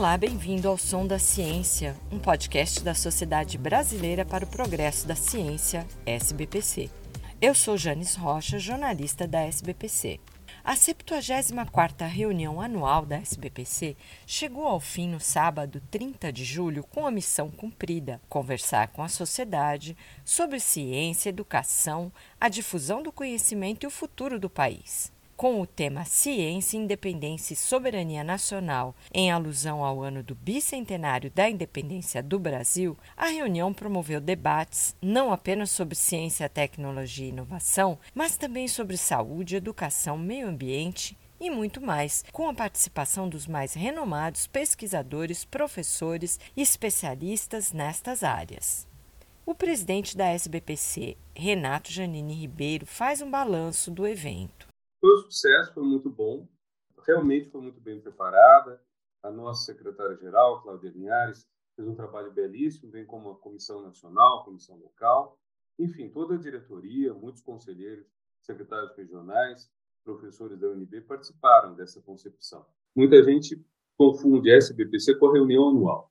Olá, bem-vindo ao Som da Ciência, um podcast da Sociedade Brasileira para o Progresso da Ciência, SBPC. Eu sou Janis Rocha, jornalista da SBPC. A 74ª reunião anual da SBPC chegou ao fim no sábado 30 de julho com a missão cumprida: conversar com a sociedade sobre ciência, educação, a difusão do conhecimento e o futuro do país com o tema Ciência, Independência e Soberania Nacional, em alusão ao ano do bicentenário da independência do Brasil, a reunião promoveu debates não apenas sobre ciência, tecnologia e inovação, mas também sobre saúde, educação, meio ambiente e muito mais, com a participação dos mais renomados pesquisadores, professores e especialistas nestas áreas. O presidente da SBPC, Renato Janine Ribeiro, faz um balanço do evento. Foi um sucesso, foi muito bom. Realmente foi muito bem preparada. A nossa secretária-geral, Cláudia Linhares, fez um trabalho belíssimo, bem como a Comissão Nacional, a Comissão Local. Enfim, toda a diretoria, muitos conselheiros, secretários regionais, professores da UNB participaram dessa concepção. Muita gente confunde a SBPC com a reunião anual.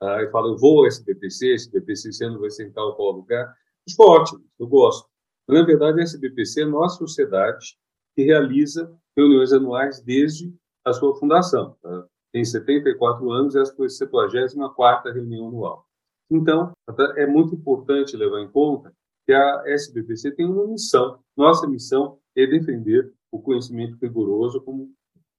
Aí fala, eu vou ao SBPC, SBPC ano vai ser em tal qual lugar. Isso ótimo, eu gosto. Mas, na verdade, a SBPC é a nossa sociedade que realiza reuniões anuais desde a sua fundação. Tá? Tem 74 anos essa foi a 74ª reunião anual. Então, é muito importante levar em conta que a SBPC tem uma missão. Nossa missão é defender o conhecimento rigoroso como,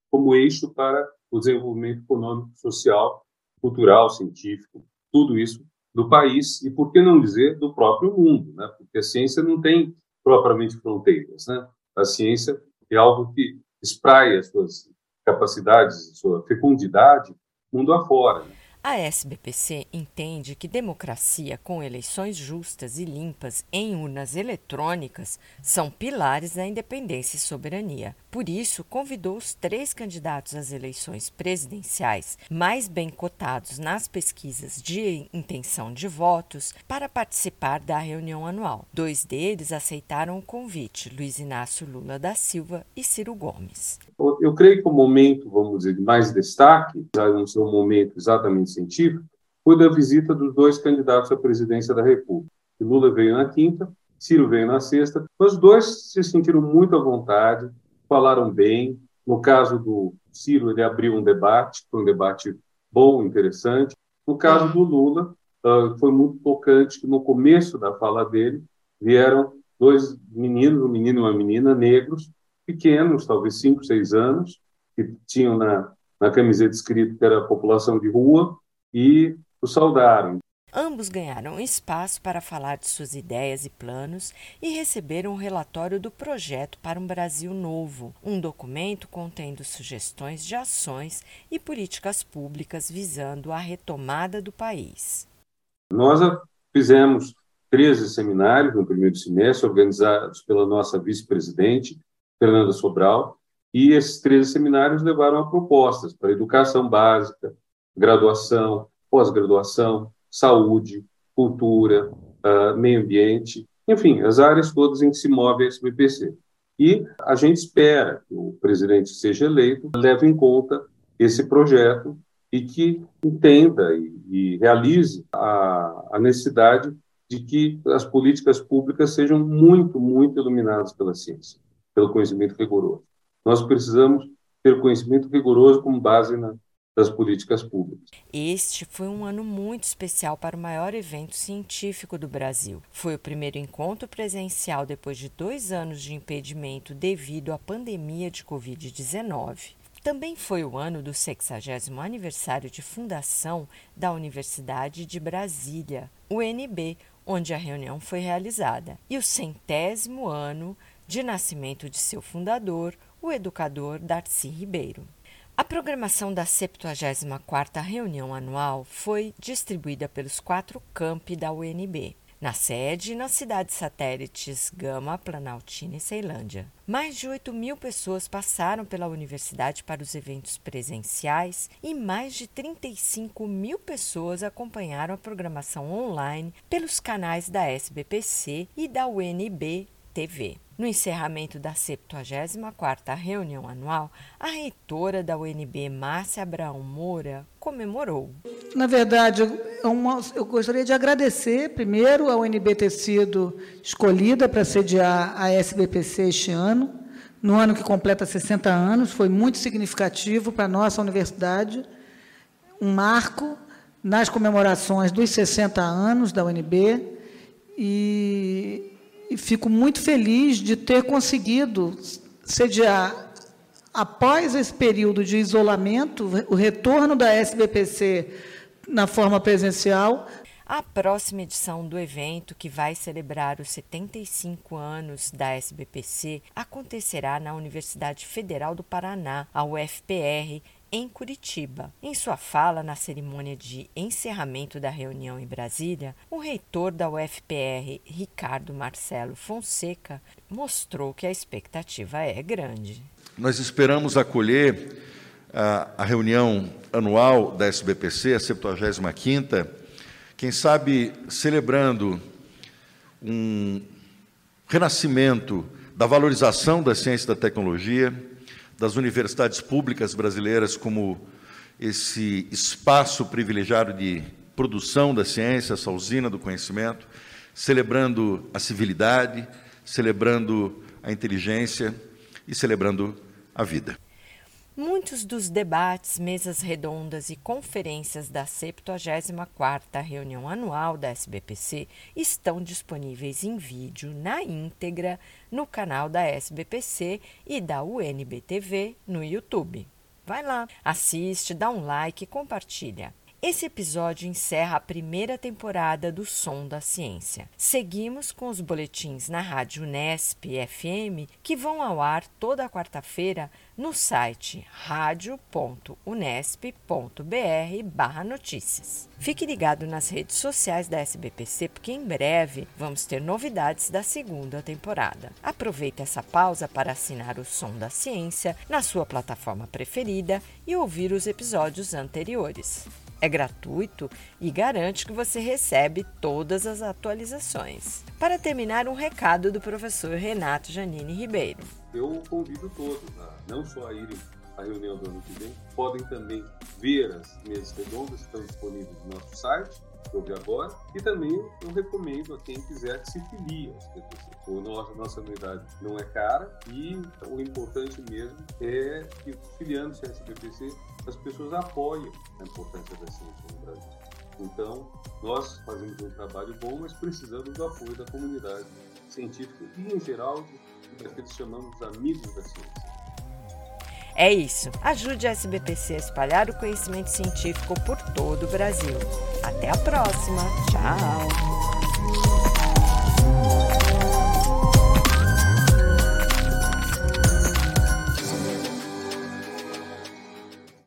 como eixo para o desenvolvimento econômico, social, cultural, científico, tudo isso do país e, por que não dizer, do próprio mundo, né? porque a ciência não tem propriamente fronteiras. Né? A ciência é algo que espraia suas capacidades, sua fecundidade mundo afora. Né? A SBPC entende que democracia com eleições justas e limpas em urnas eletrônicas são pilares da independência e soberania. Por isso, convidou os três candidatos às eleições presidenciais mais bem cotados nas pesquisas de intenção de votos para participar da reunião anual. Dois deles aceitaram o convite: Luiz Inácio Lula da Silva e Ciro Gomes. Eu creio que o momento, vamos dizer, de mais destaque, já não ser um momento exatamente científico, foi da visita dos dois candidatos à presidência da República. Lula veio na quinta, Ciro veio na sexta. Os dois se sentiram muito à vontade, falaram bem. No caso do Ciro, ele abriu um debate, foi um debate bom, interessante. No caso do Lula, uh, foi muito tocante que no começo da fala dele vieram dois meninos, um menino e uma menina, negros, pequenos, talvez cinco, seis anos, que tinham na, na camiseta escrito que era população de rua, e o saudaram. Ambos ganharam espaço para falar de suas ideias e planos e receberam o um relatório do projeto para um Brasil Novo, um documento contendo sugestões de ações e políticas públicas visando a retomada do país. Nós fizemos 13 seminários no primeiro semestre, organizados pela nossa vice-presidente, Fernanda Sobral, e esses 13 seminários levaram a propostas para educação básica, graduação, pós-graduação, saúde, cultura, uh, meio ambiente, enfim, as áreas todas em que se move a SBPC. E a gente espera que o presidente seja eleito, leve em conta esse projeto e que entenda e, e realize a, a necessidade de que as políticas públicas sejam muito, muito iluminadas pela ciência pelo conhecimento rigoroso. Nós precisamos ter conhecimento rigoroso como base na, das políticas públicas. Este foi um ano muito especial para o maior evento científico do Brasil. Foi o primeiro encontro presencial depois de dois anos de impedimento devido à pandemia de Covid-19. Também foi o ano do 60 aniversário de fundação da Universidade de Brasília, UNB, onde a reunião foi realizada, e o centésimo ano de nascimento de seu fundador, o educador Darcy Ribeiro. A programação da 74ª reunião anual foi distribuída pelos quatro campi da UNB, na sede e nas cidades satélites Gama, Planaltina e Ceilândia. Mais de 8 mil pessoas passaram pela universidade para os eventos presenciais e mais de 35 mil pessoas acompanharam a programação online pelos canais da SBPC e da UNB TV. No encerramento da 74ª reunião anual, a reitora da UNB, Márcia Abraão Moura, comemorou. Na verdade, eu gostaria de agradecer, primeiro, a UNB ter sido escolhida para sediar a SBPC este ano, no ano que completa 60 anos, foi muito significativo para a nossa universidade, um marco nas comemorações dos 60 anos da UNB, e, e fico muito feliz de ter conseguido sediar, após esse período de isolamento, o retorno da SBPC na forma presencial, a próxima edição do evento, que vai celebrar os 75 anos da SBPC, acontecerá na Universidade Federal do Paraná, a UFPR, em Curitiba. Em sua fala na cerimônia de encerramento da reunião em Brasília, o reitor da UFPR, Ricardo Marcelo Fonseca, mostrou que a expectativa é grande. Nós esperamos acolher a, a reunião anual da SBPC, a 75ª, quem sabe celebrando um renascimento da valorização da ciência e da tecnologia, das universidades públicas brasileiras como esse espaço privilegiado de produção da ciência, essa usina do conhecimento, celebrando a civilidade, celebrando a inteligência e celebrando a vida. Muitos dos debates, mesas redondas e conferências da 74ª reunião anual da SBPC estão disponíveis em vídeo na íntegra no canal da SBPC e da UNBTV no YouTube. Vai lá, assiste, dá um like e compartilha. Esse episódio encerra a primeira temporada do Som da Ciência. Seguimos com os boletins na Rádio Unesp FM, que vão ao ar toda quarta-feira no site radio.unesp.br/notícias. Fique ligado nas redes sociais da SBPC, porque em breve vamos ter novidades da segunda temporada. Aproveite essa pausa para assinar o Som da Ciência na sua plataforma preferida e ouvir os episódios anteriores. É gratuito e garante que você recebe todas as atualizações. Para terminar, um recado do professor Renato Janine Ribeiro. Eu convido todos a não só a irem à reunião do ano que vem, podem também ver as mesas redondas que estão disponíveis no nosso site sobre agora. E também eu recomendo a quem quiser que se filie ao SPPC. A nossa, nossa anuidade não é cara e o importante mesmo é que, filiando-se ao SPPC, as pessoas apoiam a importância da ciência no Brasil. Então, nós fazemos um trabalho bom, mas precisamos do apoio da comunidade científica e, em geral, daqueles que chamamos amigos da ciência. É isso. Ajude a SBPC a espalhar o conhecimento científico por todo o Brasil. Até a próxima. Tchau.